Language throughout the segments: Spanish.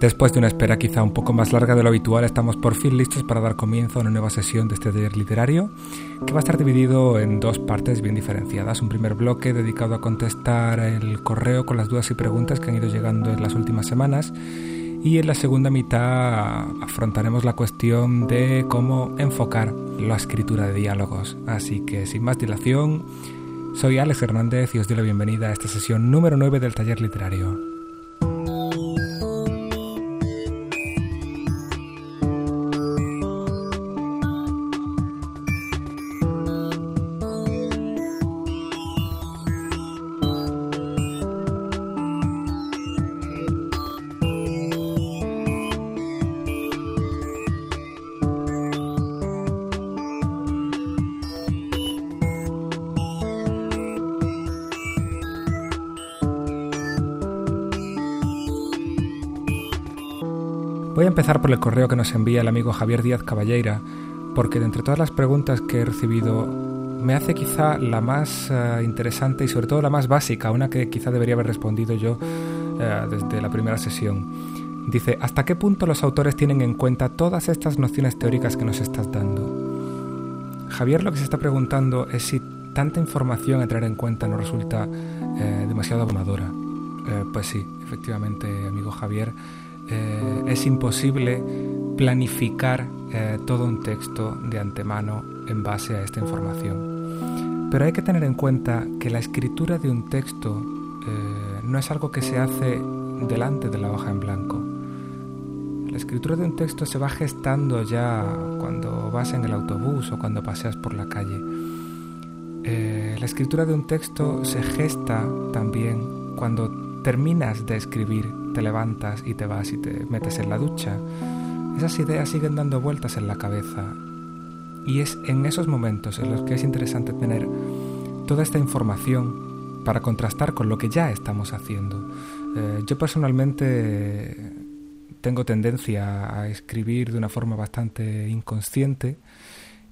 Después de una espera quizá un poco más larga de lo habitual, estamos por fin listos para dar comienzo a una nueva sesión de este taller literario, que va a estar dividido en dos partes bien diferenciadas. Un primer bloque dedicado a contestar el correo con las dudas y preguntas que han ido llegando en las últimas semanas. Y en la segunda mitad afrontaremos la cuestión de cómo enfocar la escritura de diálogos. Así que sin más dilación, soy Alex Hernández y os doy la bienvenida a esta sesión número 9 del taller literario. Por el correo que nos envía el amigo Javier Díaz Caballeira, porque de entre todas las preguntas que he recibido, me hace quizá la más eh, interesante y sobre todo la más básica, una que quizá debería haber respondido yo eh, desde la primera sesión. Dice, ¿hasta qué punto los autores tienen en cuenta todas estas nociones teóricas que nos estás dando? Javier lo que se está preguntando es si tanta información a tener en cuenta no resulta eh, demasiado abrumadora. pues sí, efectivamente, amigo Javier, eh, es imposible planificar eh, todo un texto de antemano en base a esta información. Pero hay que tener en cuenta que la escritura de un texto eh, no es algo que se hace delante de la hoja en blanco. La escritura de un texto se va gestando ya cuando vas en el autobús o cuando paseas por la calle. la escritura de un texto se gesta también cuando terminas de escribir, te levantas y te vas y te metes en la ducha, esas ideas siguen dando vueltas en la cabeza. Y es en esos momentos en los que es interesante tener toda esta información para contrastar con lo que ya estamos haciendo. Eh, yo personalmente tengo tendencia a escribir de una forma bastante inconsciente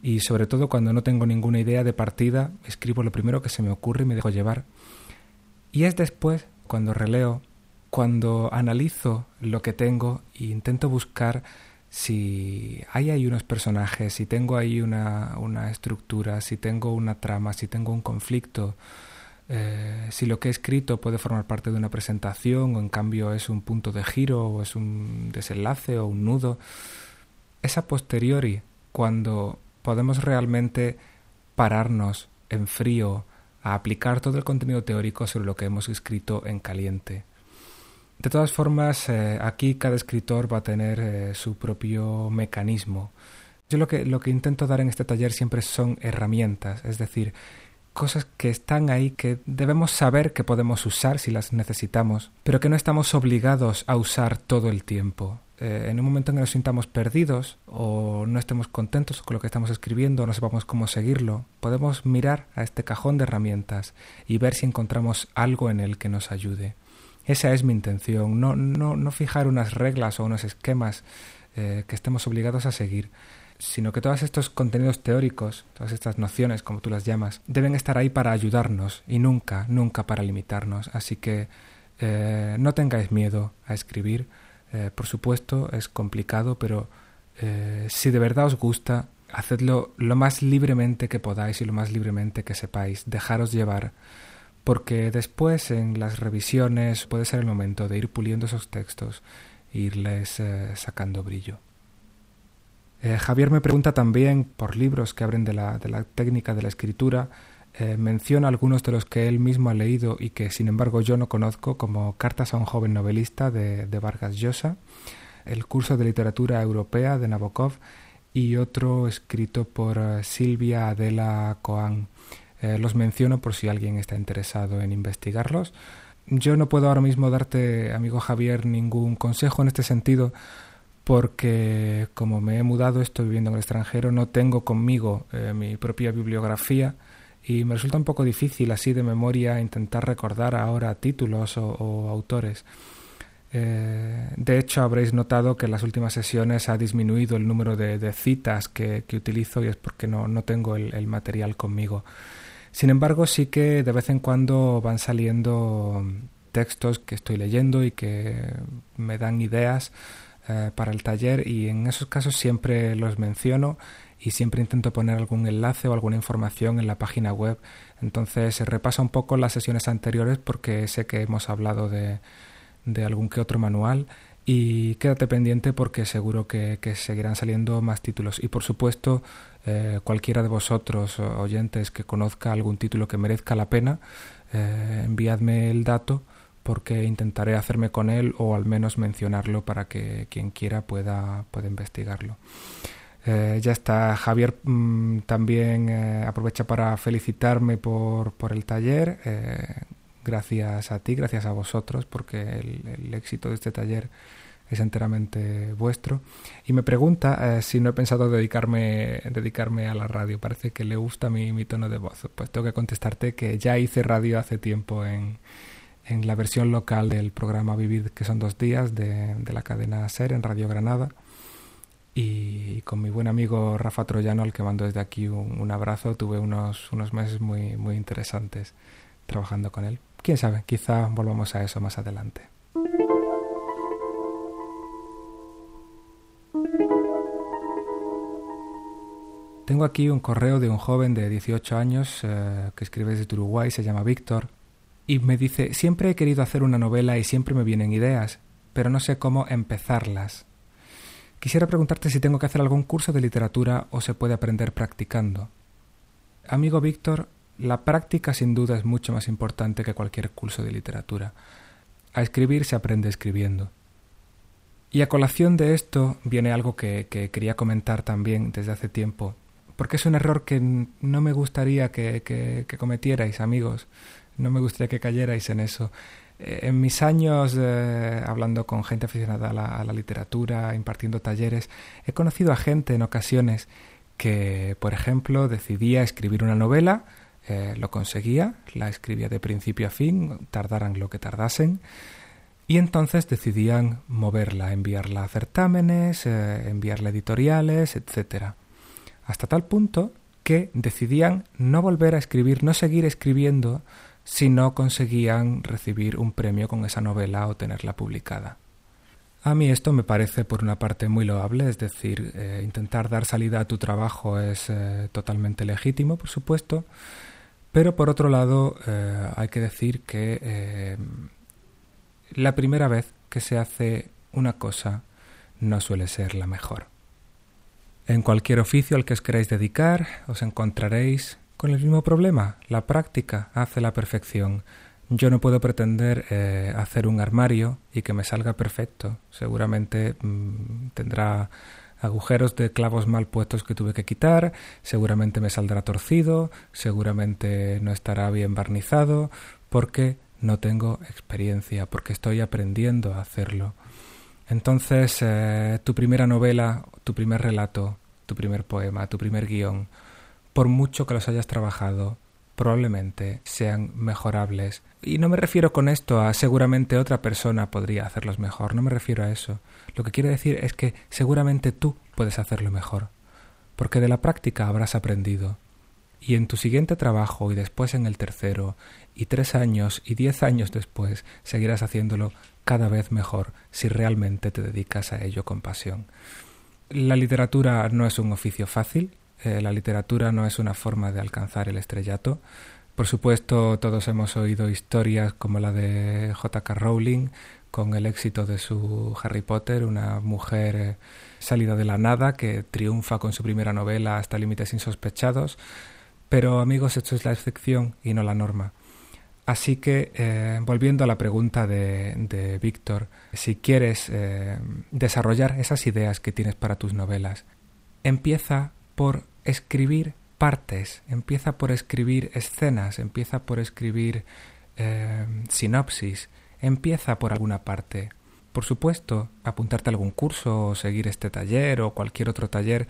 y sobre todo cuando no tengo ninguna idea de partida, escribo lo primero que se me ocurre y me dejo llevar. Y es después cuando releo, cuando analizo lo que tengo e intento buscar si hay ahí unos personajes, si tengo ahí una, una estructura, si tengo una trama, si tengo un conflicto, eh, si lo que he escrito puede formar parte de una presentación o en cambio es un punto de giro o es un desenlace o un nudo. Es a posteriori cuando podemos realmente pararnos en frío, a aplicar todo el contenido teórico sobre lo que hemos escrito en caliente. De todas formas, eh, aquí cada escritor va a tener eh, su propio mecanismo. Yo lo que, lo que intento dar en este taller siempre son herramientas, es decir, cosas que están ahí que debemos saber que podemos usar si las necesitamos, pero que no estamos obligados a usar todo el tiempo. Eh, en un momento en que nos sintamos perdidos o no estemos contentos con lo que estamos escribiendo o no sepamos cómo seguirlo, podemos mirar a este cajón de herramientas y ver si encontramos algo en él que nos ayude. Esa es mi intención, no, no, no fijar unas reglas o unos esquemas eh, que estemos obligados a seguir, sino que todos estos contenidos teóricos, todas estas nociones, como tú las llamas, deben estar ahí para ayudarnos y nunca, nunca para limitarnos. Así que eh, no tengáis miedo a escribir, eh, por supuesto, es complicado, pero si de verdad os gusta, hacedlo lo más libremente que podáis y lo más libremente que sepáis. Dejaros llevar, porque después en las revisiones puede ser el momento de ir puliendo esos textos e irles eh, sacando brillo. Javier me pregunta también por libros que abren de la, de técnica de la escritura eh, menciona algunos de los que él mismo ha leído y que sin embargo yo no conozco, como Cartas a un joven novelista de, Vargas Llosa, el curso de literatura europea de Nabokov y otro escrito por eh, Silvia Adela Coan. Eh, los menciono por si alguien está interesado en investigarlos. Yo no puedo ahora mismo darte, amigo Javier, ningún consejo en este sentido porque como me he mudado, estoy viviendo en el extranjero, no tengo conmigo mi propia bibliografía y me resulta un poco difícil así de memoria intentar recordar ahora títulos o, autores. Eh, de hecho, habréis notado que en las últimas sesiones ha disminuido el número de, citas que, utilizo y es porque no, no tengo el, material conmigo. Sin embargo, sí que de vez en cuando van saliendo textos que estoy leyendo y que me dan ideas eh, para el taller y en esos casos siempre los menciono y siempre intento poner algún enlace o alguna información en la página web. Entonces repasa un poco las sesiones anteriores porque sé que hemos hablado de, de algún que otro manual y quédate pendiente porque seguro que, seguirán saliendo más títulos. Y por supuesto, eh, cualquiera de vosotros oyentes que conozca algún título que merezca la pena, eh, enviadme el dato porque intentaré hacerme con él o al menos mencionarlo para que quien quiera pueda, pueda investigarlo. Eh, ya está, Javier mm, también aprovecha para felicitarme por, por el taller. Gracias a ti, gracias a vosotros, porque el, éxito de este taller es enteramente vuestro. Y me pregunta si no he pensado dedicarme, dedicarme a la radio. Parece que le gusta mi, mi tono de voz. Pues tengo que contestarte que ya hice radio hace tiempo en, en la versión local del programa Vivir, que son dos días, de, la cadena SER en Radio Granada. Y con mi buen amigo Rafa Troyano, al que mando desde aquí un, abrazo, tuve unos, unos meses muy, muy interesantes trabajando con él. Quién sabe, quizá volvamos a eso más adelante. Tengo aquí un correo de un joven de 18 años eh, que escribe desde Uruguay, se llama Víctor, y me dice, siempre he querido hacer una novela y siempre me vienen ideas, pero no sé cómo empezarlas. Quisiera preguntarte si tengo que hacer algún curso de literatura o se puede aprender practicando. Amigo Víctor, la práctica sin duda es mucho más importante que cualquier curso de literatura. A escribir se aprende escribiendo. Y a colación de esto viene algo que, quería comentar también desde hace tiempo, porque es un error que no me gustaría que, que cometierais, amigos no me gustaría que cayerais en eso. Eh, en mis años eh, hablando con gente aficionada a la, literatura, impartiendo talleres, he conocido a gente en ocasiones que, por ejemplo, decidía escribir una novela, eh, lo conseguía, la escribía de principio a fin, tardaran lo que tardasen, y entonces decidían moverla, enviarla a certámenes, enviarla a editoriales, etc. Hasta tal punto que decidían no volver a escribir, no seguir escribiendo si no conseguían recibir un premio con esa novela o tenerla publicada. A mí esto me parece por una parte muy loable, es decir, eh, intentar dar salida a tu trabajo es eh, totalmente legítimo, por supuesto, pero por otro lado eh, hay que decir que la primera vez que se hace una cosa no suele ser la mejor. En cualquier oficio al que os queráis dedicar os encontraréis con el mismo problema, la práctica hace la perfección. Yo no puedo pretender eh, hacer un armario y que me salga perfecto. Seguramente mm, tendrá agujeros de clavos mal puestos que tuve que quitar, seguramente me saldrá torcido, seguramente no estará bien barnizado, porque no tengo experiencia, porque estoy aprendiendo a hacerlo. Entonces, eh, tu primera novela, tu primer relato, tu primer poema, tu primer guion, por mucho que los hayas trabajado, probablemente sean mejorables. Y no me refiero con esto a seguramente otra persona podría hacerlos mejor, no me refiero a eso. Lo que quiero decir es que seguramente tú puedes hacerlo mejor, porque de la práctica habrás aprendido. Y en tu siguiente trabajo y después en el tercero, y tres años y diez años después, seguirás haciéndolo cada vez mejor si realmente te dedicas a ello con pasión. La literatura no es un oficio fácil, eh, la literatura no es una forma de alcanzar el estrellato. Por supuesto, todos hemos oído historias como la de J.K. Rowling, con el éxito de su Harry Potter, una mujer eh, salida de la nada que triunfa con su primera novela hasta límites insospechados. Pero amigos, esto es la excepción y no la norma. Así que, eh, volviendo a la pregunta de, Víctor, si quieres desarrollar esas ideas que tienes para tus novelas, empieza por escribir partes, empieza por escribir escenas, empieza por escribir eh, sinopsis, empieza por alguna parte. Por supuesto, apuntarte a algún curso o seguir este taller o cualquier otro taller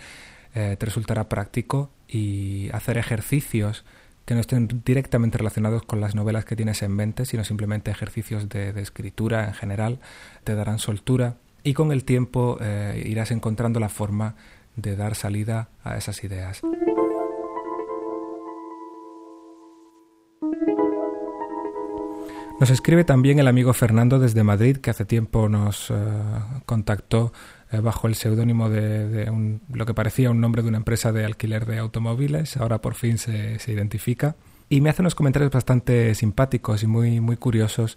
eh, te resultará práctico y hacer ejercicios que no estén directamente relacionados con las novelas que tienes en mente, sino simplemente ejercicios de, escritura en general, te darán soltura y con el tiempo eh, irás encontrando la forma de dar salida a esas ideas. Nos escribe también el amigo Fernando desde Madrid, que hace tiempo nos eh, contactó eh, bajo el seudónimo de, lo que parecía un nombre de una empresa de alquiler de automóviles. Ahora por fin se, identifica. Y me hace unos comentarios bastante simpáticos y muy, muy curiosos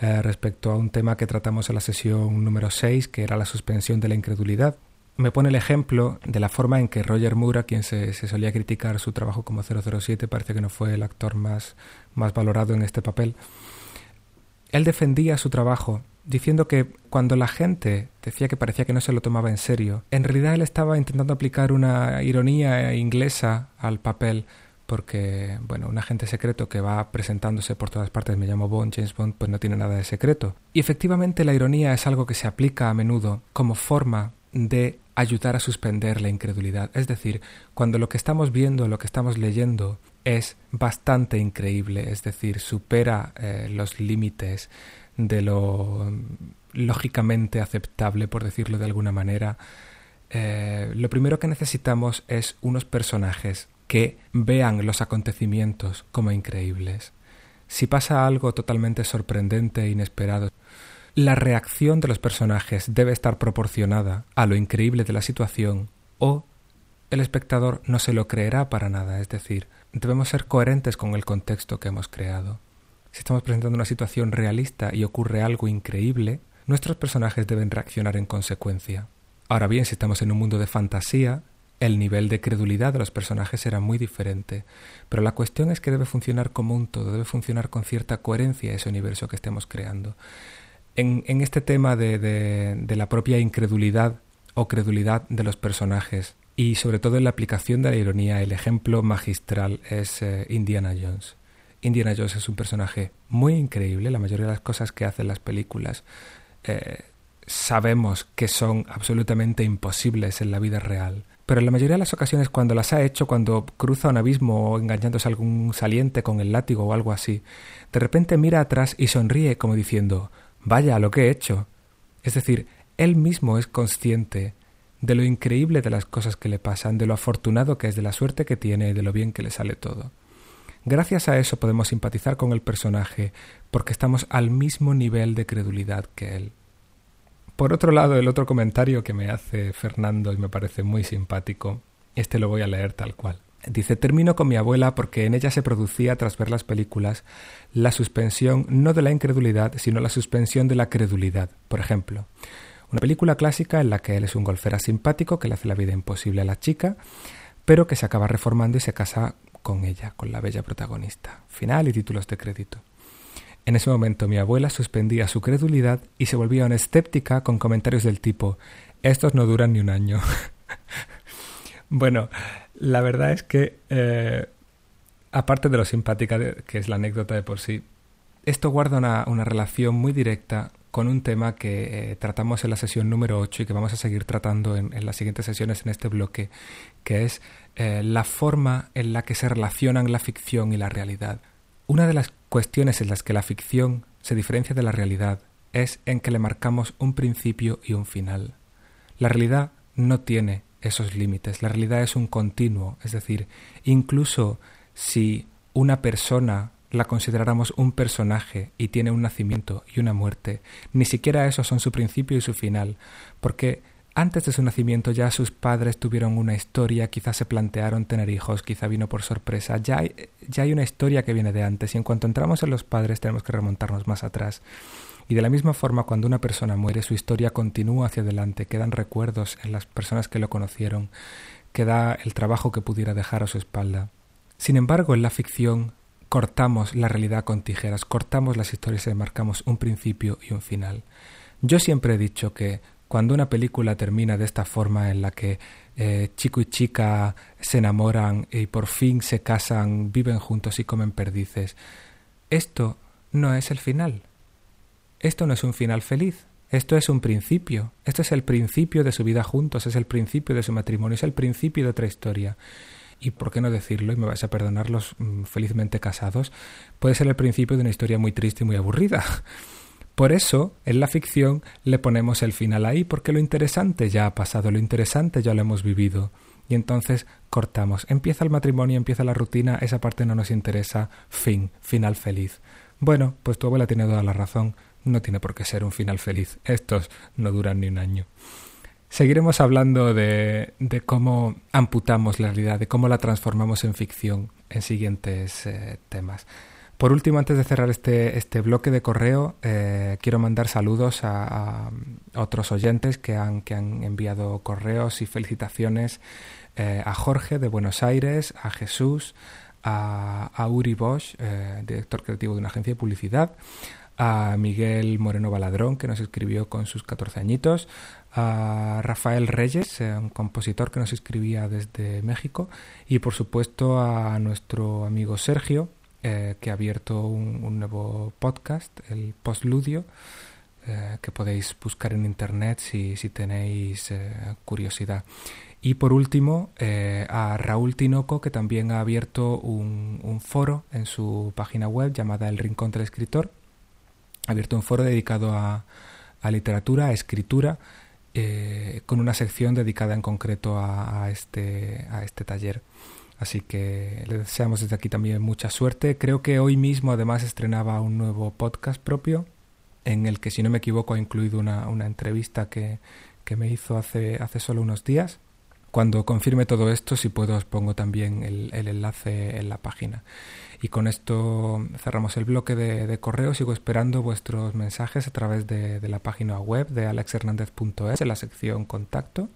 eh, respecto a un tema que tratamos en la sesión número 6, que era la suspensión de la incredulidad. Me pone el ejemplo de la forma en que Roger Moore, quien se, solía criticar su trabajo como 007, parece que no fue el actor más, más valorado en este papel. Él defendía su trabajo diciendo que cuando la gente decía que parecía que no se lo tomaba en serio, en realidad él estaba intentando aplicar una ironía inglesa al papel porque, bueno, un agente secreto que va presentándose por todas partes, me llamo Bond, James Bond, pues no tiene nada de secreto. Y efectivamente la ironía es algo que se aplica a menudo como forma de ayudar a suspender la incredulidad. Es decir, cuando lo que estamos viendo, lo que estamos leyendo es bastante increíble, es decir, supera eh, los límites de lo lógicamente aceptable, por decirlo de alguna manera, eh, lo primero que necesitamos es unos personajes que vean los acontecimientos como increíbles. Si pasa algo totalmente sorprendente e inesperado, la reacción de los personajes debe estar proporcionada a lo increíble de la situación o el espectador no se lo creerá para nada, es decir, debemos ser coherentes con el contexto que hemos creado. Si estamos presentando una situación realista y ocurre algo increíble, nuestros personajes deben reaccionar en consecuencia. Ahora bien, si estamos en un mundo de fantasía, el nivel de credulidad de los personajes será muy diferente, pero la cuestión es que debe funcionar como un todo, debe funcionar con cierta coherencia ese universo que estemos creando. En, este tema de, la propia incredulidad o credulidad de los personajes y sobre todo en la aplicación de la ironía, el ejemplo magistral es eh, Indiana Jones. Indiana Jones es un personaje muy increíble, la mayoría de las cosas que hacen las películas eh, sabemos que son absolutamente imposibles en la vida real pero en la mayoría de las ocasiones cuando las ha hecho, cuando cruza un abismo o engañándose a algún saliente con el látigo o algo así, de repente mira atrás y sonríe como diciendo Vaya lo que he hecho. Es decir, él mismo es consciente de lo increíble de las cosas que le pasan, de lo afortunado que es, de la suerte que tiene, de lo bien que le sale todo. Gracias a eso podemos simpatizar con el personaje porque estamos al mismo nivel de credulidad que él. Por otro lado, el otro comentario que me hace Fernando y me parece muy simpático, este lo voy a leer tal cual. Dice, termino con mi abuela porque en ella se producía, tras ver las películas, la suspensión no de la incredulidad, sino la suspensión de la credulidad. Por ejemplo, una película clásica en la que él es un golfera simpático que le hace la vida imposible a la chica, pero que se acaba reformando y se casa con ella, con la bella protagonista. Final y títulos de crédito. En ese momento mi abuela suspendía su credulidad y se volvía una escéptica con comentarios del tipo estos no duran ni un año. bueno, la verdad es que, eh, aparte de lo simpática que es la anécdota de por sí, esto guarda una, relación muy directa con un tema que eh, tratamos en la sesión número 8 y que vamos a seguir tratando en, las siguientes sesiones en este bloque, que es eh, la forma en la que se relacionan la ficción y la realidad. Una de las cuestiones en las que la ficción se diferencia de la realidad es en que le marcamos un principio y un final. La realidad no tiene esos límites, la realidad es un continuo, es decir, incluso si una persona la consideráramos un personaje y tiene un nacimiento y una muerte, ni siquiera esos son su principio y su final, porque antes de su nacimiento ya sus padres tuvieron una historia, quizás se plantearon tener hijos, quizá vino por sorpresa, ya hay, ya hay una historia que viene de antes y en cuanto entramos en los padres tenemos que remontarnos más atrás. Y de la misma forma, cuando una persona muere, su historia continúa hacia adelante, quedan recuerdos en las personas que lo conocieron, queda el trabajo que pudiera dejar a su espalda. Sin embargo, en la ficción cortamos la realidad con tijeras, cortamos las historias y marcamos un principio y un final. Yo siempre he dicho que cuando una película termina de esta forma en la que eh, chico y chica se enamoran y por fin se casan, viven juntos y comen perdices, esto no es el final. Esto no es un final feliz. Esto es un principio. Esto es el principio de su vida juntos, es el principio de su matrimonio, es el principio de otra historia. Y por qué no decirlo, y me vais a perdonar los mm, felizmente casados, puede ser el principio de una historia muy triste y muy aburrida. Por eso, en la ficción le ponemos el final ahí, porque lo interesante ya ha pasado, lo interesante ya lo hemos vivido. Y entonces cortamos. Empieza el matrimonio, empieza la rutina, esa parte no nos interesa, fin, final feliz. Bueno, pues tu abuela tiene toda la razón, no tiene por qué ser un final feliz. Estos no duran ni un año. Seguiremos hablando de, cómo amputamos la realidad, de cómo la transformamos en ficción en siguientes eh, temas. Por último, antes de cerrar este, este bloque de correo, eh, quiero mandar saludos a, otros oyentes que han, que han enviado correos y felicitaciones eh, a Jorge de Buenos Aires, a Jesús, a, Uri Bosch, director creativo de una agencia de publicidad, a Miguel Moreno Baladrón, que nos escribió con sus 14 añitos, a Rafael Reyes, un compositor que nos escribía desde México, y por supuesto a nuestro amigo Sergio, eh, que ha abierto un, nuevo podcast, el Postludio, eh, que podéis buscar en internet si, si tenéis eh, curiosidad. Y por último, a Raúl Tinoco, que también ha abierto un, un, foro en su página web llamada El Rincón del Escritor. Abierto un foro dedicado a, a literatura, a escritura, con una sección dedicada en concreto a, este, a este taller. Así que le deseamos desde aquí también mucha suerte. Creo que hoy mismo además estrenaba un nuevo podcast propio en el que si no me equivoco ha incluido una, entrevista que, me hizo hace, hace solo unos días. Cuando confirme todo esto, si puedo, os pongo también el, enlace en la página. Y con esto cerramos el bloque de, correo. Sigo esperando vuestros mensajes a través de, de la página web de alexhernandez.es en la sección contacto.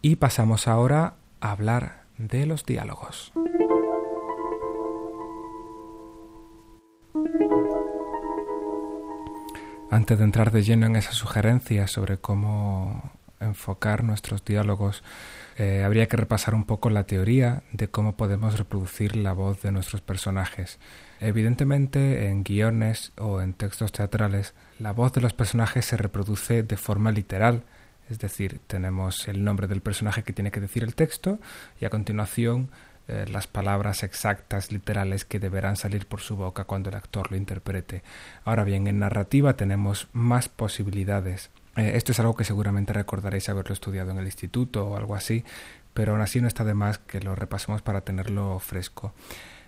Y pasamos ahora a hablar de los diálogos. Antes de entrar de lleno en esas sugerencias sobre cómo enfocar nuestros diálogos, eh, habría que repasar un poco la teoría de cómo podemos reproducir la voz de nuestros personajes. Evidentemente, en guiones o en textos teatrales, la voz de los personajes se reproduce de forma literal, es decir, tenemos el nombre del personaje que tiene que decir el texto y a continuación eh, las palabras exactas, literales que deberán salir por su boca cuando el actor lo interprete. Ahora bien, en narrativa tenemos más posibilidades. Eh, esto es algo que seguramente recordaréis haberlo estudiado en el instituto o algo así, pero aún así no está de más que lo repasemos para tenerlo fresco.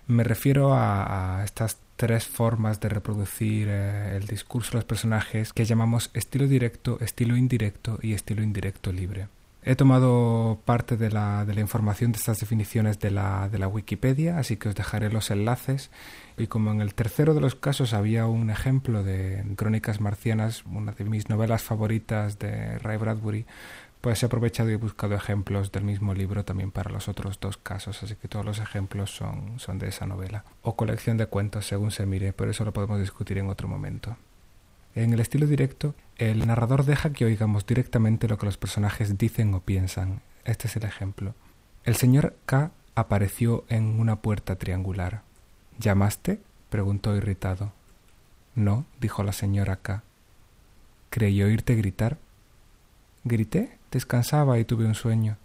Me refiero a, estas tres formas de reproducir eh, el discurso de los personajes que llamamos estilo directo, estilo indirecto y estilo indirecto libre. He tomado parte de la, de la información de estas definiciones de la, de la, Wikipedia, así que os dejaré los enlaces. Y como en el tercero de los casos había un ejemplo de Crónicas Marcianas, una de mis novelas favoritas de Ray Bradbury, pues he aprovechado y he buscado ejemplos del mismo libro también para los otros dos casos, así que todos los ejemplos son, son de esa novela. O colección de cuentos, según se mire, pero eso lo podemos discutir en otro momento. En el estilo directo, el narrador deja que oigamos directamente lo que los personajes dicen o piensan. Este es el ejemplo. El señor K apareció en una puerta triangular. ¿Llamaste? preguntó irritado. No, dijo la señora K. Creí oírte gritar. ¿Grité? Descansaba y tuve un sueño.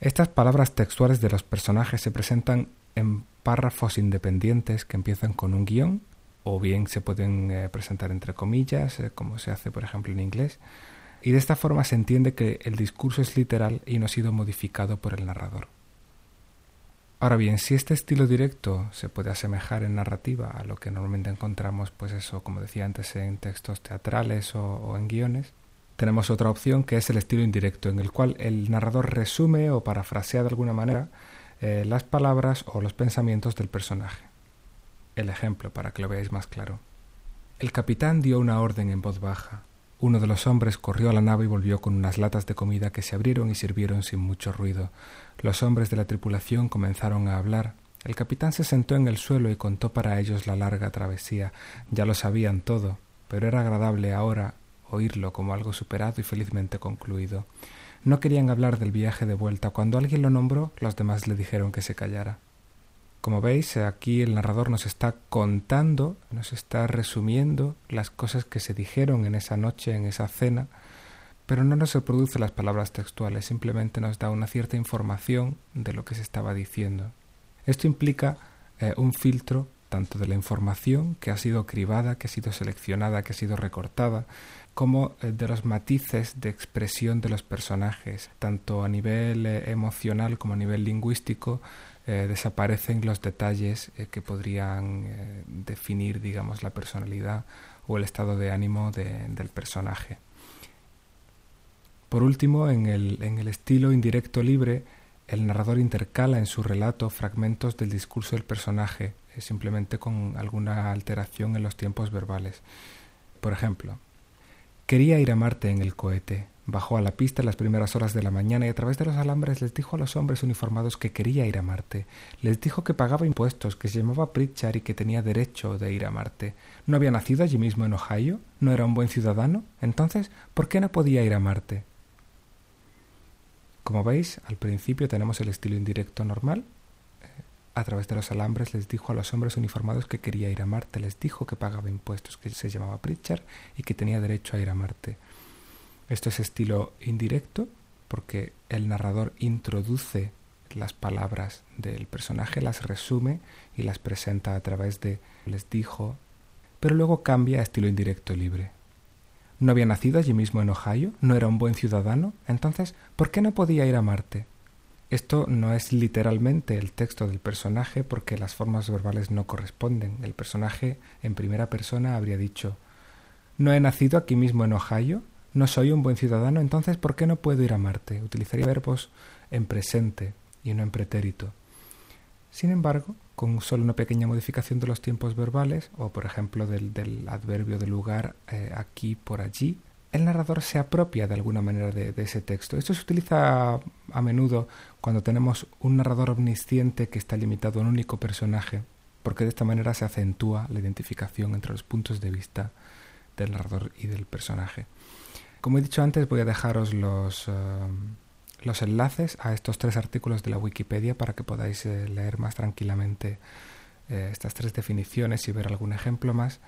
Estas palabras textuales de los personajes se presentan en párrafos independientes que empiezan con un guion o bien se pueden eh, presentar entre comillas, eh, como se hace por ejemplo en inglés, y de esta forma se entiende que el discurso es literal y no ha sido modificado por el narrador. Ahora bien, si este estilo directo se puede asemejar en narrativa a lo que normalmente encontramos, pues eso, como decía antes, en textos teatrales o en guiones, tenemos otra opción que es el estilo indirecto, en el cual el narrador resume o parafrasea de alguna manera eh, las palabras o los pensamientos del personaje. El ejemplo, para que lo veáis más claro. El capitán dio una orden en voz baja. Uno de los hombres corrió a la nave y volvió con unas latas de comida que se abrieron y sirvieron sin mucho ruido. Los hombres de la tripulación comenzaron a hablar. El capitán se sentó en el suelo y contó para ellos la larga travesía. Ya lo sabían todo, pero era agradable ahora oírlo como algo superado y felizmente concluido. No querían hablar del viaje de vuelta. Cuando alguien lo nombró, los demás le dijeron que se callara. Como veis, aquí el narrador nos está contando, nos está resumiendo las cosas que se dijeron en esa noche, en esa cena, pero no nos reproduce las palabras textuales, simplemente nos da una cierta información de lo que se estaba diciendo. Esto implica eh, un filtro tanto de la información que ha sido cribada, que ha sido seleccionada, que ha sido recortada, como eh, de los matices de expresión de los personajes, tanto a nivel eh, emocional como a nivel lingüístico, eh, desaparecen los detalles que podrían definir, digamos, la personalidad o el estado de ánimo del personaje. Por último, en el, en el estilo indirecto libre, el narrador intercala en su relato fragmentos del discurso del personaje, simplemente con alguna alteración en los tiempos verbales. Por ejemplo, Quería ir a Marte en el cohete. Bajó a la pista en las primeras horas de la mañana y a través de los alambres les dijo a los hombres uniformados que quería ir a Marte. Les dijo que pagaba impuestos, que se llamaba Pritchard y que tenía derecho de ir a Marte. ¿No había nacido allí mismo en Ohio? ¿No era un buen ciudadano? Entonces, ¿por qué no podía ir a Marte? Como veis, al principio tenemos el estilo indirecto normal, a través de los alambres les dijo a los hombres uniformados que quería ir a Marte, les dijo que pagaba impuestos, que se llamaba Pritchard y que tenía derecho a ir a Marte. Esto es estilo indirecto porque el narrador introduce las palabras del personaje, las resume y las presenta a través de les dijo, pero luego cambia a estilo indirecto libre. ¿No había nacido allí mismo en Ohio? ¿No era un buen ciudadano? Entonces, ¿por qué no podía ir a Marte? Esto no es literalmente el texto del personaje porque las formas verbales no corresponden. El personaje en primera persona habría dicho No he nacido aquí mismo en Ohio, no soy un buen ciudadano, entonces ¿por qué no puedo ir a Marte? Utilizaría verbos en presente y no en pretérito. Sin embargo, con solo una pequeña modificación de los tiempos verbales, o por ejemplo del, adverbio de lugar eh, aquí por allí, el narrador se apropia de alguna manera de, ese texto. Esto se utiliza a, menudo cuando tenemos un narrador omnisciente que está limitado a un único personaje, porque de esta manera se acentúa la identificación entre los puntos de vista del narrador y del personaje. Como he dicho antes, voy a dejaros los, eh, los enlaces a estos tres artículos de la Wikipedia para que podáis eh, leer más tranquilamente eh, estas tres definiciones y ver algún ejemplo más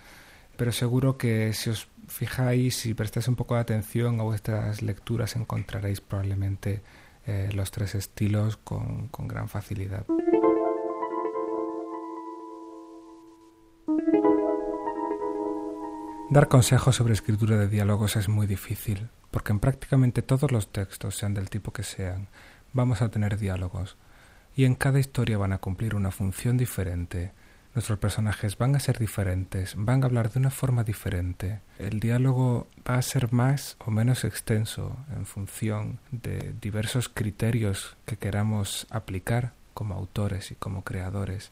pero seguro que si os fijáis y prestáis un poco de atención a vuestras lecturas encontraréis probablemente eh, los tres estilos con, con gran facilidad. Dar consejos sobre escritura de diálogos es muy difícil, porque en prácticamente todos los textos, sean del tipo que sean, vamos a tener diálogos, y en cada historia van a cumplir una función diferente, Nuestros personajes van a ser diferentes, van a hablar de una forma diferente. El diálogo va a ser más o menos extenso en función de diversos criterios que queramos aplicar como autores y como creadores.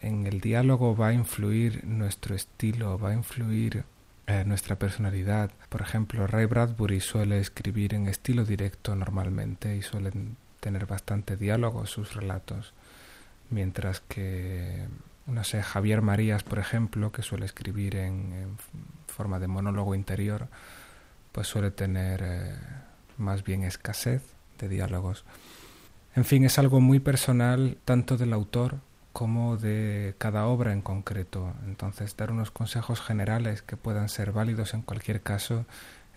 En el diálogo va a influir nuestro estilo, va a influir eh, nuestra personalidad. Por ejemplo, Ray Bradbury suele escribir en estilo directo normalmente y suelen tener bastante diálogo sus relatos, mientras que no sé, Javier Marías, por ejemplo, que suele escribir en, forma de monólogo interior, pues suele tener eh, más bien escasez de diálogos. En fin, es algo muy personal tanto del autor como de cada obra en concreto. Entonces, dar unos consejos generales que puedan ser válidos en cualquier caso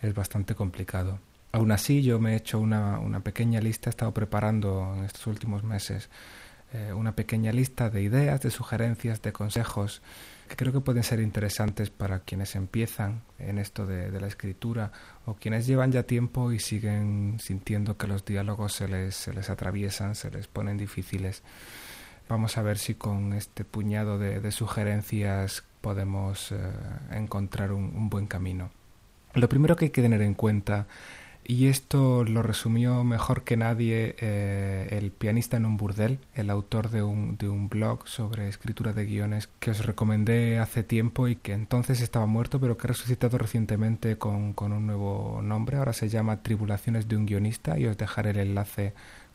es bastante complicado. Aún así, yo me he hecho una, una pequeña lista, he estado preparando en estos últimos meses eh, una pequeña lista de ideas, de sugerencias, de consejos que creo que pueden ser interesantes para quienes empiezan en esto de, la escritura o quienes llevan ya tiempo y siguen sintiendo que los diálogos se les, se les atraviesan, se les ponen difíciles. Vamos a ver si con este puñado de, sugerencias podemos eh, encontrar un buen camino. Lo primero que hay que tener en cuenta y esto lo resumió mejor que nadie eh, el pianista en un burdel, el autor de un, de un blog sobre escritura de guiones que os recomendé hace tiempo y que entonces estaba muerto, pero que ha resucitado recientemente con, con un nuevo nombre. Ahora se llama Tribulaciones de un guionista y os dejaré el enlace,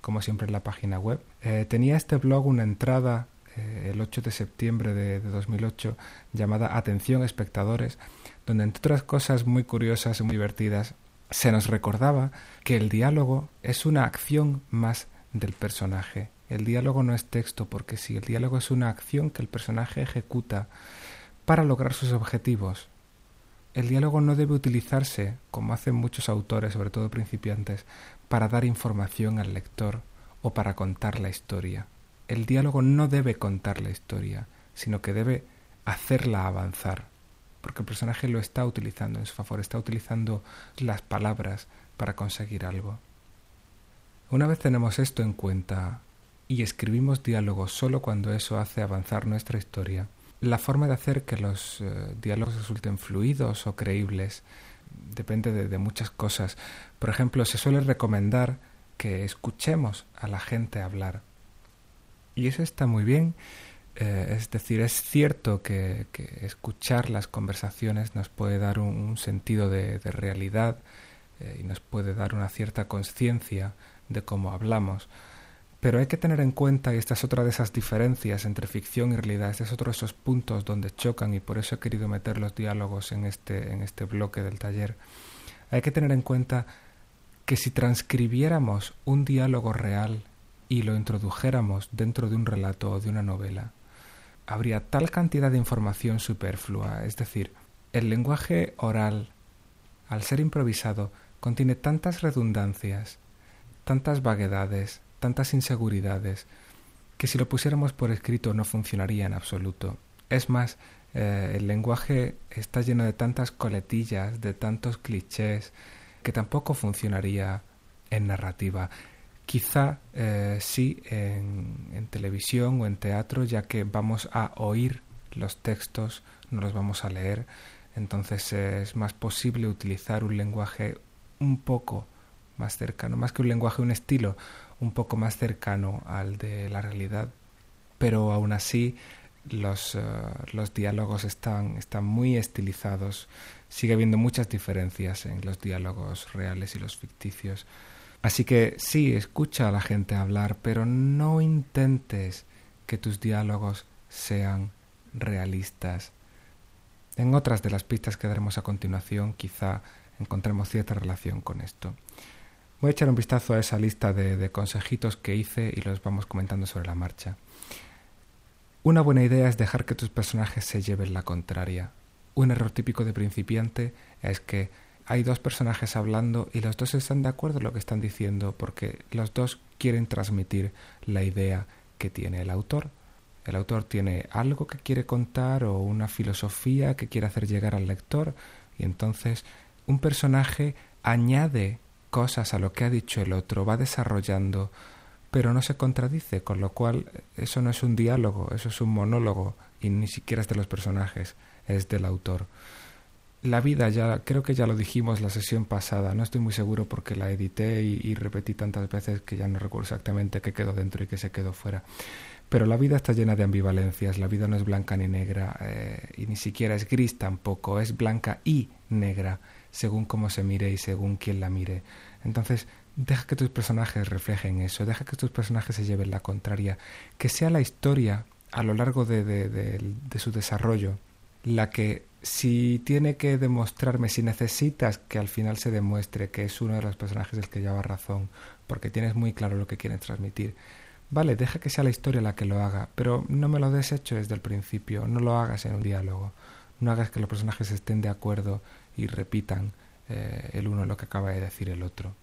como siempre, en la página web. Eh, tenía este blog una entrada eh, el 8 de septiembre de, de 2008 llamada Atención espectadores, donde entre otras cosas muy curiosas y muy divertidas se nos recordaba que el diálogo es una acción más del personaje. El diálogo no es texto porque si el diálogo es una acción que el personaje ejecuta para lograr sus objetivos. El diálogo no debe utilizarse, como hacen muchos autores, sobre todo principiantes, para dar información al lector o para contar la historia. El diálogo no debe contar la historia, sino que debe hacerla avanzar porque el personaje lo está utilizando en su favor, está utilizando las palabras para conseguir algo. Una vez tenemos esto en cuenta y escribimos diálogos solo cuando eso hace avanzar nuestra historia, la forma de hacer que los eh, diálogos resulten fluidos o creíbles depende de, muchas cosas. Por ejemplo, se suele recomendar que escuchemos a la gente hablar. Y eso está muy bien. Eh, es decir, es cierto que, escuchar las conversaciones nos puede dar un, sentido de, realidad eh, y nos puede dar una cierta conciencia de cómo hablamos. Pero hay que tener en cuenta, y esta es otra de esas diferencias entre ficción y realidad, este es otro de esos puntos donde chocan y por eso he querido meter los diálogos en este, en este bloque del taller, hay que tener en cuenta que si transcribiéramos un diálogo real y lo introdujéramos dentro de un relato o de una novela, habría tal cantidad de información superflua, es decir, el lenguaje oral, al ser improvisado, contiene tantas redundancias, tantas vaguedades, tantas inseguridades, que si lo pusiéramos por escrito no funcionaría en absoluto. Es más, eh, el lenguaje está lleno de tantas coletillas, de tantos clichés, que tampoco funcionaría en narrativa. Quizá eh, sí en, en televisión o en teatro, ya que vamos a oír los textos, no los vamos a leer, entonces es más posible utilizar un lenguaje un poco más cercano, más que un lenguaje, un estilo un poco más cercano al de la realidad. Pero aún así los, eh, los diálogos están, están muy estilizados. Sigue habiendo muchas diferencias en los diálogos reales y los ficticios. Así que sí, escucha a la gente hablar, pero no intentes que tus diálogos sean realistas. En otras de las pistas que daremos a continuación quizá encontremos cierta relación con esto. Voy a echar un vistazo a esa lista de, consejitos que hice y los vamos comentando sobre la marcha. Una buena idea es dejar que tus personajes se lleven la contraria. Un error típico de principiante es que hay dos personajes hablando y los dos están de acuerdo en lo que están diciendo porque los dos quieren transmitir la idea que tiene el autor. El autor tiene algo que quiere contar o una filosofía que quiere hacer llegar al lector y entonces un personaje añade a lo que ha dicho el otro, va desarrollando, pero no se contradice, con lo cual eso no es un diálogo, eso es un monólogo y ni siquiera es de los personajes, es del autor. La vida ya, creo que ya lo dijimos la sesión pasada, no estoy muy seguro porque la edité y, repetí tantas veces que ya no recuerdo exactamente qué quedó dentro y qué se quedó fuera. Pero la vida está llena de ambivalencias, la vida no es blanca ni negra eh, y ni siquiera es gris tampoco, es blanca y negra según cómo se mire y según quién la mire. Entonces, deja que tus personajes reflejen eso, deja que tus personajes se lleven la contraria, que sea la historia a lo largo de, de, su desarrollo la que si tiene que demostrarme, si necesitas que al final se demuestre que es uno de los personajes el que lleva razón, porque tienes muy claro lo que quieres transmitir, vale, deja que sea la historia la que lo haga, pero no me lo des hecho desde el principio, no lo hagas en un diálogo, no hagas que los personajes estén de acuerdo y repitan eh, el uno lo que acaba de decir el otro.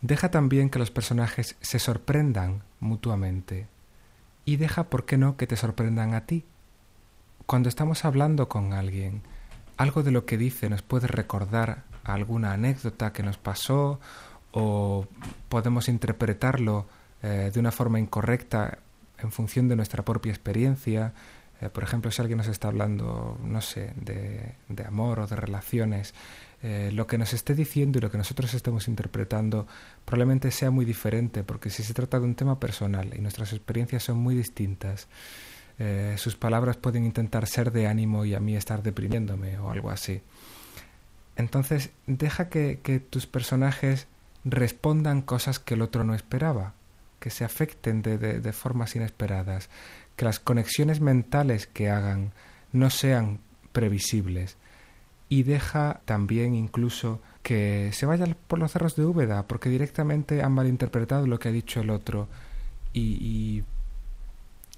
Deja también que los personajes se sorprendan mutuamente y deja, ¿por qué no?, que te sorprendan a ti. Cuando estamos hablando con alguien, algo de lo que dice nos puede recordar alguna anécdota que nos pasó o podemos interpretarlo eh, de una forma incorrecta en función de nuestra propia experiencia eh, por ejemplo, si alguien nos está hablando, no sé, de, de amor o de relaciones, eh, lo que nos esté diciendo y lo que nosotros estemos interpretando probablemente sea muy diferente, porque si se trata de un tema personal y nuestras experiencias son muy distintas, eh, sus palabras pueden intentar ser de ánimo y a mí estar deprimiéndome o algo así. Entonces, deja que, tus personajes respondan cosas que el otro no esperaba, que se afecten de, de formas inesperadas, que las conexiones mentales que hagan no sean previsibles y deja también incluso que se vayan por los cerros de Úbeda porque directamente han malinterpretado lo que ha dicho el otro y, y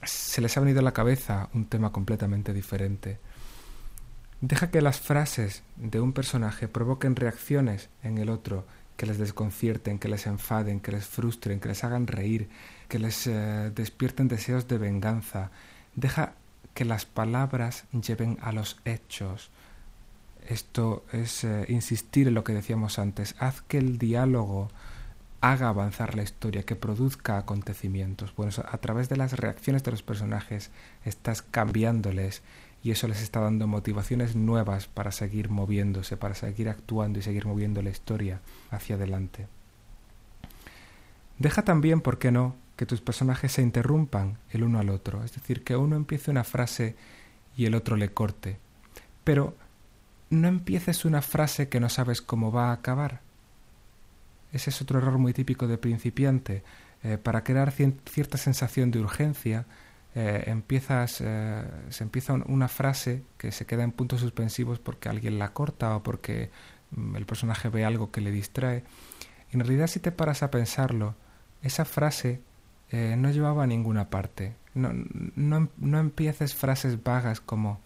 se les ha venido a la cabeza un tema completamente diferente. Deja que las frases de un personaje provoquen reacciones en el otro que les desconcierten, que les enfaden, que les frustren, que les hagan reír, que les eh, despierten deseos de venganza. Deja que las palabras lleven a los hechos, Esto es eh, insistir en lo que decíamos antes. Haz que el diálogo haga avanzar la historia, que produzca acontecimientos. Bueno, a través de las reacciones de los personajes estás cambiándoles y eso les está dando motivaciones nuevas para seguir moviéndose, para seguir actuando y seguir moviendo la historia hacia adelante. Deja también, ¿por qué no?, que tus personajes se interrumpan el uno al otro, es decir, que uno empiece una frase y el otro le corte. Pero no empieces una frase que no sabes cómo va a acabar. Ese es otro error muy típico de principiante. Eh, para crear cierta sensación de urgencia, eh, empiezas, eh, se empieza una frase que se queda en puntos suspensivos porque alguien la corta o porque mm, el personaje ve algo que le distrae. en realidad, si te paras a pensarlo, esa frase no llevaba a ninguna parte. No, no, no empieces frases vagas como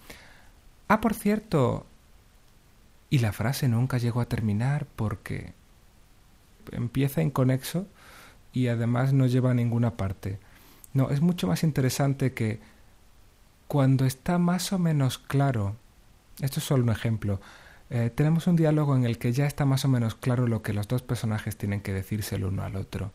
Ah, por cierto. Y la frase nunca llegó a terminar porque empieza inconexo y además no lleva a ninguna parte. No, es mucho más interesante que cuando está más o menos claro, esto es solo un ejemplo, eh, tenemos un diálogo en el que ya está más o menos claro lo que los dos personajes tienen que decirse el uno al otro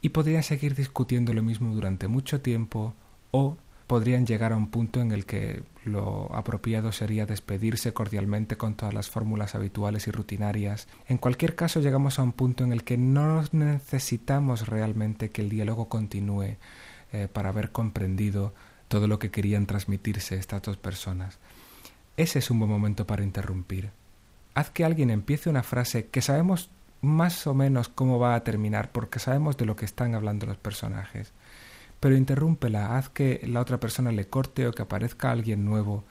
y podrían seguir discutiendo lo mismo durante mucho tiempo o podrían llegar a un punto en el que lo apropiado sería despedirse cordialmente con todas las fórmulas habituales y rutinarias. En cualquier caso llegamos a un punto en el que no necesitamos realmente que el diálogo continúe eh, para haber comprendido todo lo que querían transmitirse estas dos personas. Ese es un buen momento para interrumpir. Haz que alguien empiece una frase que sabemos más o menos cómo va a terminar, porque sabemos de lo que están hablando los personajes. Pero interrúmpela, haz que la otra persona le corte o que aparezca alguien nuevo,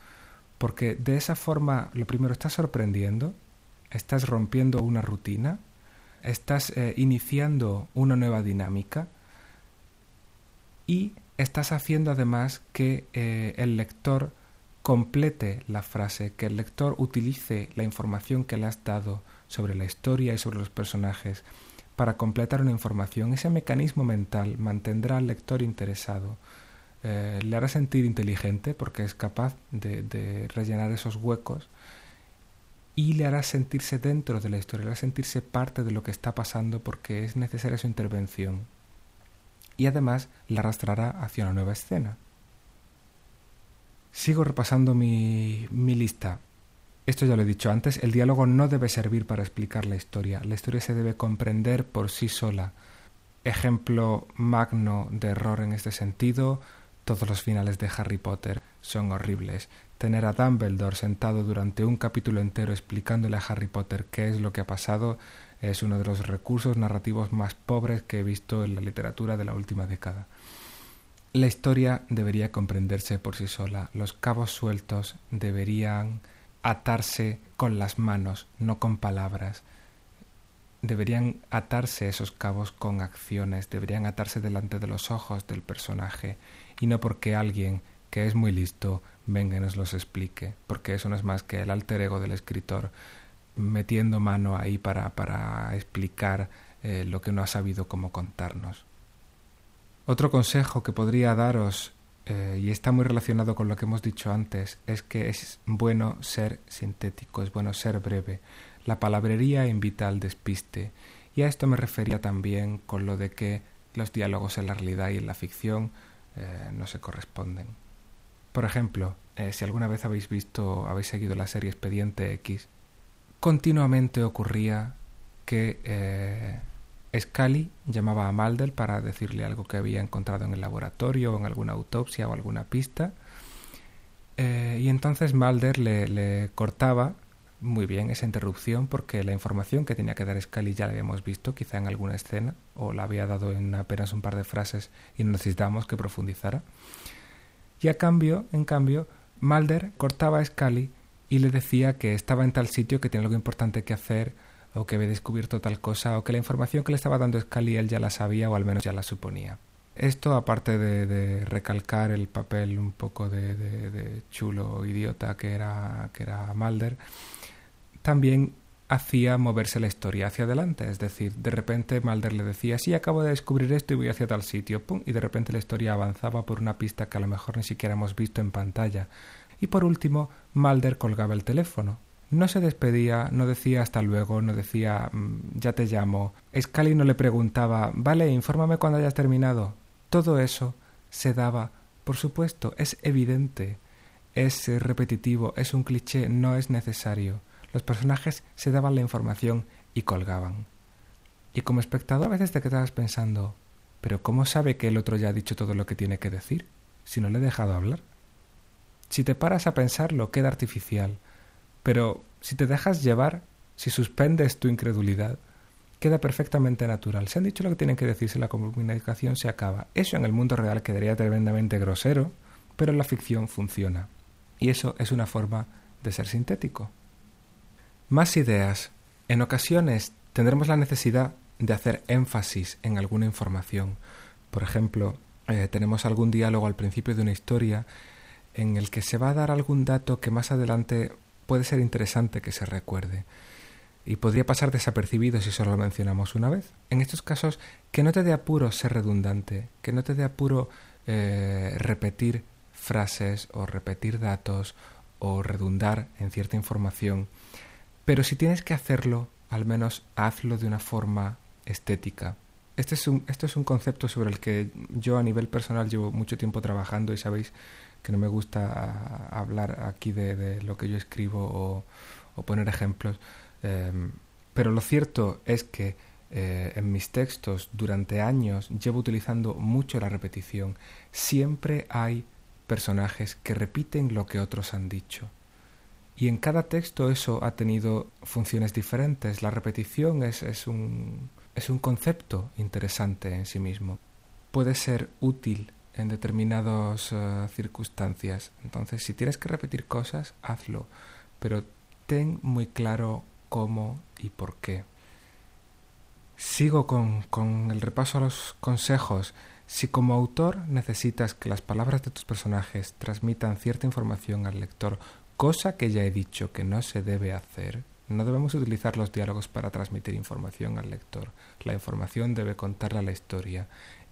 porque de esa forma, lo primero, estás sorprendiendo, estás rompiendo una rutina, estás eh, iniciando una nueva dinámica y estás haciendo además que eh, el lector complete la frase, que el lector utilice la información que le has dado sobre la historia y sobre los personajes para completar una información. Ese mecanismo mental mantendrá al lector interesado, eh, le hará sentir inteligente porque es capaz de, de rellenar esos huecos y le hará sentirse dentro de la historia, le hará sentirse parte de lo que está pasando porque es necesaria su intervención. Y además la arrastrará hacia una nueva escena. Sigo repasando mi, mi lista. Esto ya lo he dicho antes, el diálogo no debe servir para explicar la historia, la historia se debe comprender por sí sola. Ejemplo magno de error en este sentido, todos los finales de Harry Potter son horribles. Tener a Dumbledore sentado durante un capítulo entero explicándole a Harry Potter qué es lo que ha pasado es uno de los recursos narrativos más pobres que he visto en la literatura de la última década. La historia debería comprenderse por sí sola, los cabos sueltos deberían atarse con las manos, no con palabras. Deberían atarse esos cabos con acciones, deberían atarse delante de los ojos del personaje, y no porque alguien que es muy listo venga y nos los explique, porque eso no es más que el alter ego del escritor metiendo mano ahí para, para explicar eh, lo que no ha sabido cómo contarnos. Otro consejo que podría daros, eh, y está muy relacionado con lo que hemos dicho antes, es que es bueno ser sintético, es bueno ser breve. La palabrería invita al despiste, y a esto me refería también con lo de que los diálogos en la realidad y en la ficción eh, no se corresponden. Por ejemplo, eh, si alguna vez habéis visto, habéis seguido la serie Expediente X, continuamente ocurría que Scully llamaba a Mulder para decirle algo que había encontrado en el laboratorio o en alguna autopsia o alguna pista. Eh, y entonces Mulder le, cortaba muy bien esa interrupción porque la información que tenía que dar Scully ya la habíamos visto quizá en alguna escena o la había dado en apenas un par de frases y no necesitábamos que profundizara. Y a cambio, en cambio, Mulder cortaba a Scully y le decía que estaba en tal sitio que tenía algo importante que hacer o que había descubierto tal cosa, o que la información que le estaba dando Scully él ya la sabía o al menos ya la suponía. Esto, aparte de, recalcar el papel un poco de, de, chulo idiota que era, que era Mulder, también hacía moverse la historia hacia adelante. Es decir, de repente Mulder le decía, sí, acabo de descubrir esto y voy hacia tal sitio, pum, y de repente la historia avanzaba por una pista que a lo mejor ni siquiera hemos visto en pantalla. Y por último, Mulder colgaba el teléfono No se despedía, no decía hasta luego, no decía mm, ya te llamo. Scully no le preguntaba vale, infórmame cuando hayas terminado. Todo eso se daba, por supuesto, es evidente, es repetitivo, es un cliché, no es necesario. Los personajes se daban la información y colgaban. Y como espectador a veces te quedabas pensando, pero ¿cómo sabe que el otro ya ha dicho todo lo que tiene que decir? Si no le he dejado hablar. Si te paras a pensarlo, queda artificial. Pero si te dejas llevar, si suspendes tu incredulidad, queda perfectamente natural. Se han dicho lo que tienen que decirse, la comunicación se acaba. Eso en el mundo real quedaría tremendamente grosero, pero en la ficción funciona. Y eso es una forma de ser sintético. Más ideas. En ocasiones tendremos la necesidad de hacer énfasis en alguna información. Por ejemplo, eh, tenemos algún diálogo al principio de una historia en el que se va a dar algún dato que más adelante puede ser interesante que se recuerde y podría pasar desapercibido si solo lo mencionamos una vez. En estos casos, que no te dé apuro ser redundante, que no te dé apuro eh, repetir frases o repetir datos o redundar en cierta información, pero si tienes que hacerlo, al menos hazlo de una forma estética. Este es un, esto es un concepto sobre el que yo a nivel personal llevo mucho tiempo trabajando y sabéis que no me gusta hablar aquí de, lo que yo escribo o, poner ejemplos. Em, pero lo cierto es que eh, en mis textos durante años llevo utilizando mucho la repetición. Siempre hay personajes que repiten lo que otros han dicho. Y en cada texto eso ha tenido funciones diferentes. La repetición es, un, es un concepto interesante en sí mismo. Puede ser útil en determinadas eh, circunstancias. Entonces, si tienes que repetir cosas, hazlo, pero ten muy claro cómo y por qué. Sigo con, con el repaso a los consejos. Si como autor necesitas que las palabras de tus personajes transmitan cierta información al lector, cosa que ya he dicho que no se debe hacer, no debemos utilizar los diálogos para transmitir información al lector. La información debe contarle a la historia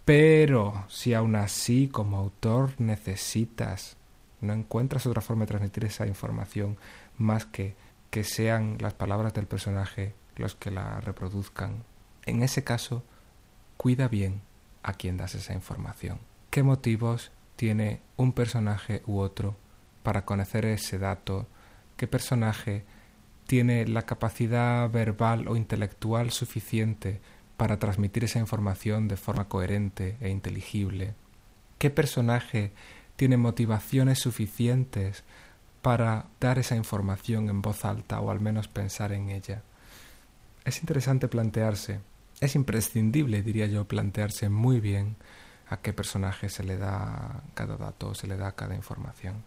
pero si aún así como autor necesitas, no encuentras otra forma de transmitir esa información más que que sean las palabras del personaje los que la reproduzcan, en ese caso, cuida bien a quien das esa información. ¿Qué motivos tiene un personaje u otro para conocer ese dato? ¿Qué personaje tiene la capacidad verbal o intelectual suficiente para transmitir esa información de forma coherente e inteligible? ¿Qué personaje tiene motivaciones suficientes para dar esa información en voz alta o al menos pensar en ella? Es interesante plantearse, es imprescindible, diría yo, plantearse muy bien a qué personaje se le da cada dato se le da cada información.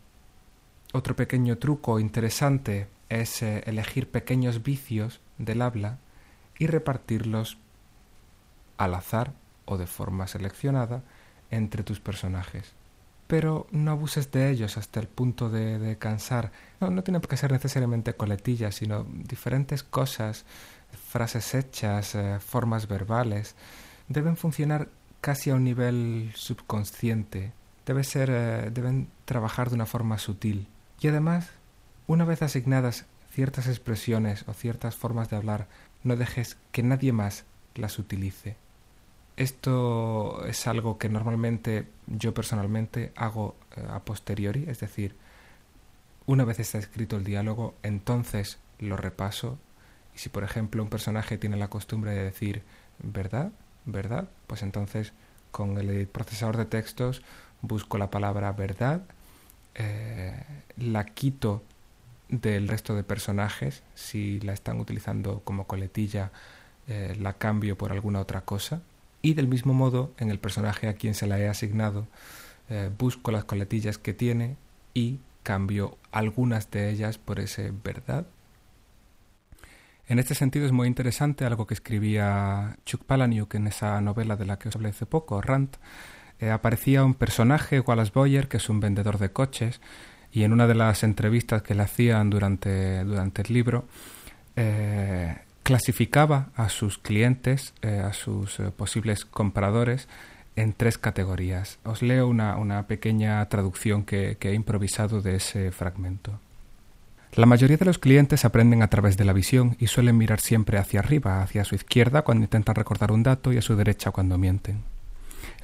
Otro pequeño truco interesante es eh, elegir pequeños vicios del habla y repartirlos al azar o de forma seleccionada entre tus personajes. Pero no abuses de ellos hasta el punto de, cansar. No, no tiene que ser necesariamente coletillas, sino diferentes cosas, frases hechas, eh, formas verbales. Deben funcionar casi a un nivel subconsciente. Eh, deben trabajar de una forma sutil. Y además, una vez asignadas ciertas expresiones o ciertas formas de hablar, no dejes que nadie más las utilice. Esto es algo que normalmente yo personalmente hago eh, a posteriori, es decir, una vez está escrito el diálogo, entonces lo repaso. Y si por ejemplo un personaje tiene la costumbre de decir verdad, verdad, pues entonces con el procesador de textos busco la palabra verdad, eh, la quito del resto de personajes, si la están utilizando como coletilla, eh, la cambio por alguna otra cosa y del mismo modo, en el personaje a quien se la he asignado, eh, busco las coletillas que tiene y cambio algunas de ellas por ese verdad. En este sentido es muy interesante algo que escribía Chuck Palahniuk en esa novela de la que os hablé hace poco, Rant. Eh, aparecía un personaje, Wallace Boyer, que es un vendedor de coches, y en una de las entrevistas que le hacían durante, durante el libro, clasificaba a sus clientes, eh, a sus eh, posibles compradores, en tres categorías. Os leo una, pequeña traducción que, he improvisado de ese fragmento. La mayoría de los clientes aprenden a través de la visión y suelen mirar siempre hacia arriba, hacia su izquierda cuando intentan recordar un dato y a su derecha cuando mienten.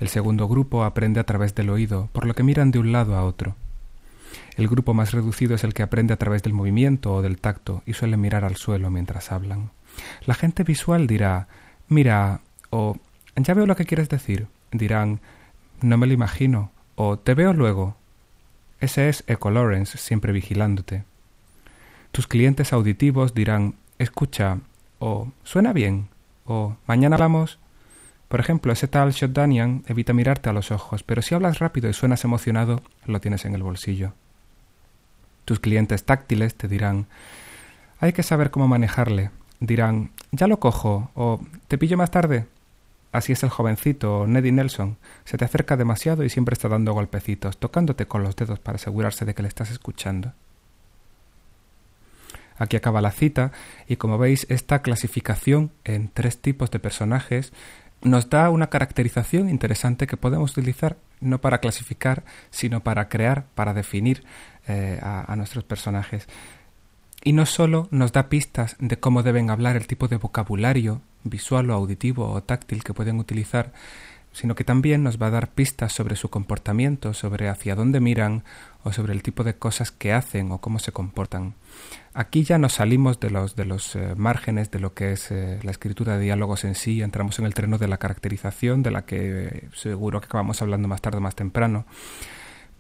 El segundo grupo aprende a través del oído, por lo que miran de un lado a otro. El grupo más reducido es el que aprende a través del movimiento o del tacto y suele mirar al suelo mientras hablan. La gente visual dirá mira o ya veo lo que quieres decir. Dirán no me lo imagino o te veo luego. Ese es Eco Lawrence siempre vigilándote. Tus clientes auditivos dirán escucha o suena bien o mañana hablamos. Por ejemplo, ese tal Shotdanian evita mirarte a los ojos, pero si hablas rápido y suenas emocionado, lo tienes en el bolsillo. Tus clientes táctiles te dirán hay que saber cómo manejarle. Dirán ya lo cojo o te pillo más tarde. Así es el jovencito, Neddy Nelson. Se te acerca demasiado y siempre está dando golpecitos, tocándote con los dedos para asegurarse de que le estás escuchando. Aquí acaba la cita y como veis esta clasificación en tres tipos de personajes nos da una caracterización interesante que podemos utilizar no para clasificar, sino para crear, para definir eh, a, a nuestros personajes. Y no solo nos da pistas de cómo deben hablar, el tipo de vocabulario visual o auditivo o táctil que pueden utilizar, sino que también nos va a dar pistas sobre su comportamiento, sobre hacia dónde miran o sobre el tipo de cosas que hacen o cómo se comportan. Aquí ya nos salimos de los, de los eh, márgenes de lo que es eh, la escritura de diálogos en sí, entramos en el terreno de la caracterización, de la que eh, seguro que acabamos hablando más tarde o más temprano.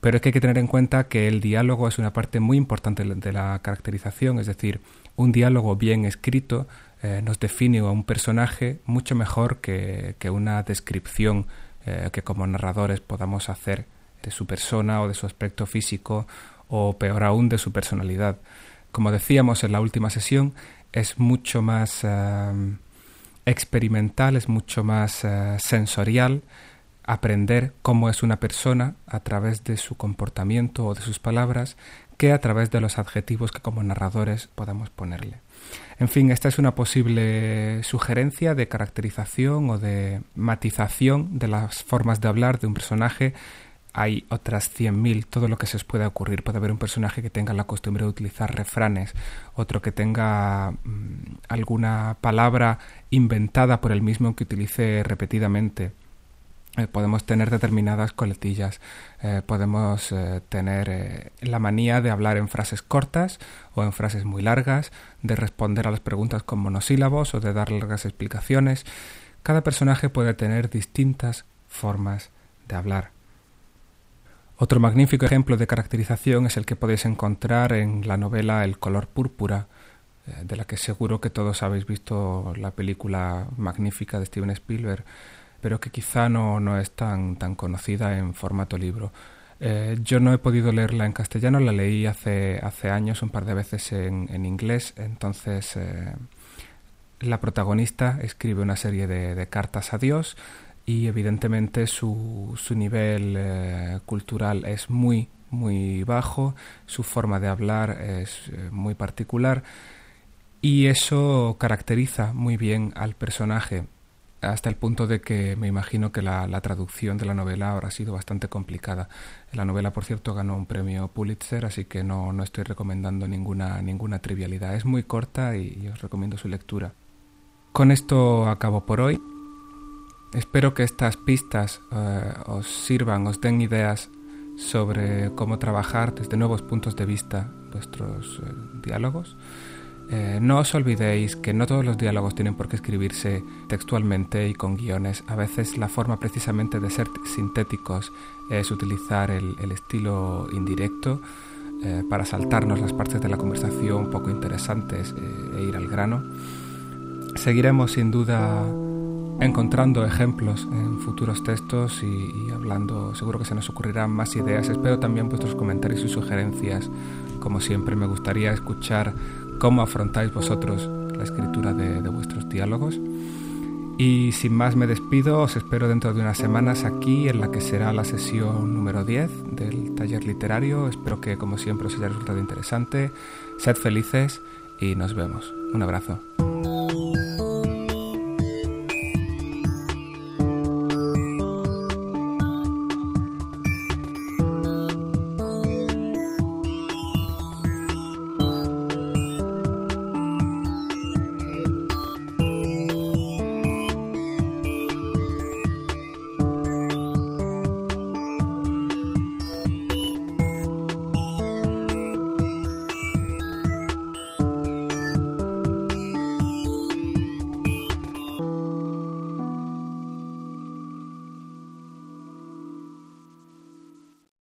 Pero es que hay que tener en cuenta que el diálogo es una parte muy importante de la caracterización, es decir, un diálogo bien escrito nos define a un personaje mucho mejor que, que una descripción que como narradores podamos hacer de su persona o de su aspecto físico o peor aún de su personalidad. Como decíamos en la última sesión, es mucho más eh, experimental, es mucho más eh, sensorial aprender cómo es una persona a través de su comportamiento o de sus palabras que a través de los adjetivos que como narradores podamos ponerle. En fin, esta es una posible sugerencia de caracterización o de matización de las formas de hablar de un personaje hay otras 100.000, todo lo que se os pueda ocurrir. Puede haber un personaje que tenga la costumbre de utilizar refranes, otro que tenga mm, alguna palabra inventada por el mismo que utilice repetidamente. Eh, podemos tener determinadas coletillas, eh, podemos eh, tener la manía de hablar en frases cortas o en frases muy largas, de responder a las preguntas con monosílabos o de dar largas explicaciones. Cada personaje puede tener distintas formas de hablar. Otro magnífico ejemplo de caracterización es el que podéis encontrar en la novela El color púrpura, de la que seguro que todos habéis visto la película magnífica de Steven Spielberg, pero que quizá no, no es tan, tan conocida en formato libro. Eh, yo no he podido leerla en castellano, la leí hace, hace años, un par de veces en, en inglés, entonces eh, la protagonista escribe una serie de, de cartas a Dios y evidentemente su, su nivel eh, cultural es muy, muy bajo, su forma de hablar es muy particular y eso caracteriza muy bien al personaje hasta el punto de que me imagino que la, la, traducción de la novela habrá sido bastante complicada. La novela, por cierto, ganó un premio Pulitzer, así que no, no estoy recomendando ninguna, ninguna trivialidad. Es muy corta y, os recomiendo su lectura. Con esto acabo por hoy. Espero que estas pistas eh, os sirvan, os den ideas sobre cómo trabajar desde nuevos puntos de vista vuestros eh, diálogos. Eh, no os olvidéis que no todos los diálogos tienen por qué escribirse textualmente y con guiones. A veces la forma precisamente de ser sintéticos es utilizar el, el estilo indirecto para saltarnos las partes de la conversación poco interesantes e ir al grano. Seguiremos sin duda encontrando ejemplos en futuros textos y, hablando, seguro que se nos ocurrirán más ideas. Espero también vuestros comentarios y sugerencias. Como siempre, me gustaría escuchar cómo afrontáis vosotros la escritura de, vuestros diálogos. Y sin más me despido, os espero dentro de unas semanas aquí en la que será la sesión número 10 del taller literario. Espero que como siempre os haya resultado interesante. Sed felices y nos vemos. Un abrazo.